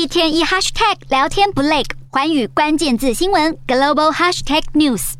一天一 hashtag 聊天不累，环宇关键字新闻 global hashtag news。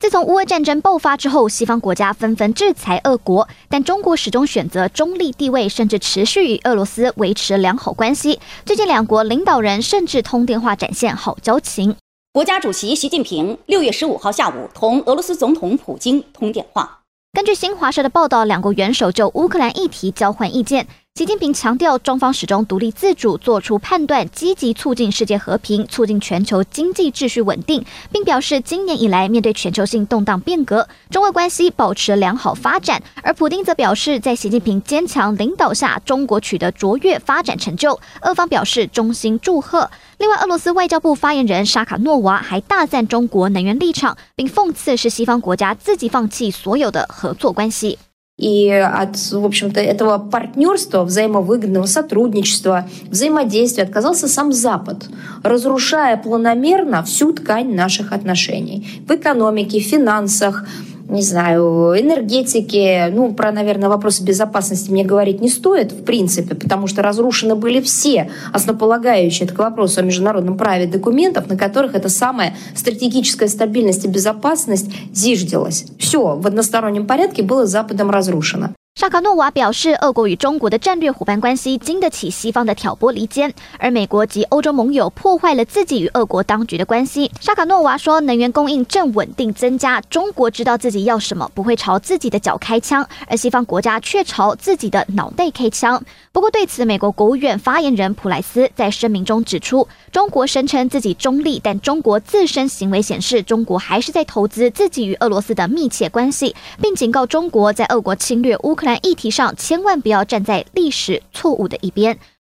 自从乌俄战争爆发之后，西方国家纷纷制裁俄国，但中国始终选择中立地位，甚至持续与俄罗斯维持良好关系。最近两国领导人甚至通电话展现好交情。国家主席习近平六月十五号下午同俄罗斯总统普京通电话。根据新华社的报道，两国元首就乌克兰议题交换意见。习近平强调，中方始终独立自主做出判断，积极促进世界和平，促进全球经济秩序稳定，并表示，今年以来面对全球性动荡变革，中俄关系保持良好发展。而普丁则表示，在习近平坚强领导下，中国取得卓越发展成就，俄方表示衷心祝贺。另外，俄罗斯外交部发言人沙卡诺娃还大赞中国能源立场，并讽刺是西方国家自己放弃所有的合作关系。И от, в общем-то, этого партнерства, взаимовыгодного сотрудничества, взаимодействия отказался сам Запад, разрушая планомерно всю ткань наших отношений в экономике, в финансах, не знаю, энергетики. Ну, про, наверное, вопросы безопасности мне говорить не стоит, в принципе, потому что разрушены были все основополагающие, это к вопросу о международном праве документов, на которых эта самая стратегическая стабильность и безопасность зиждилась. Все в одностороннем порядке было Западом разрушено. 沙卡诺娃表示，俄国与中国的战略伙伴关系经得起西方的挑拨离间，而美国及欧洲盟友破坏了自己与俄国当局的关系。沙卡诺娃说，能源供应正稳定增加，中国知道自己要什么，不会朝自己的脚开枪，而西方国家却朝自己的脑袋开枪。不过，对此，美国国务院发言人普莱斯在声明中指出，中国声称自己中立，但中国自身行为显示，中国还是在投资自己与俄罗斯的密切关系，并警告中国在俄国侵略乌克克兰议题上，千万不要站在历史错误的一边。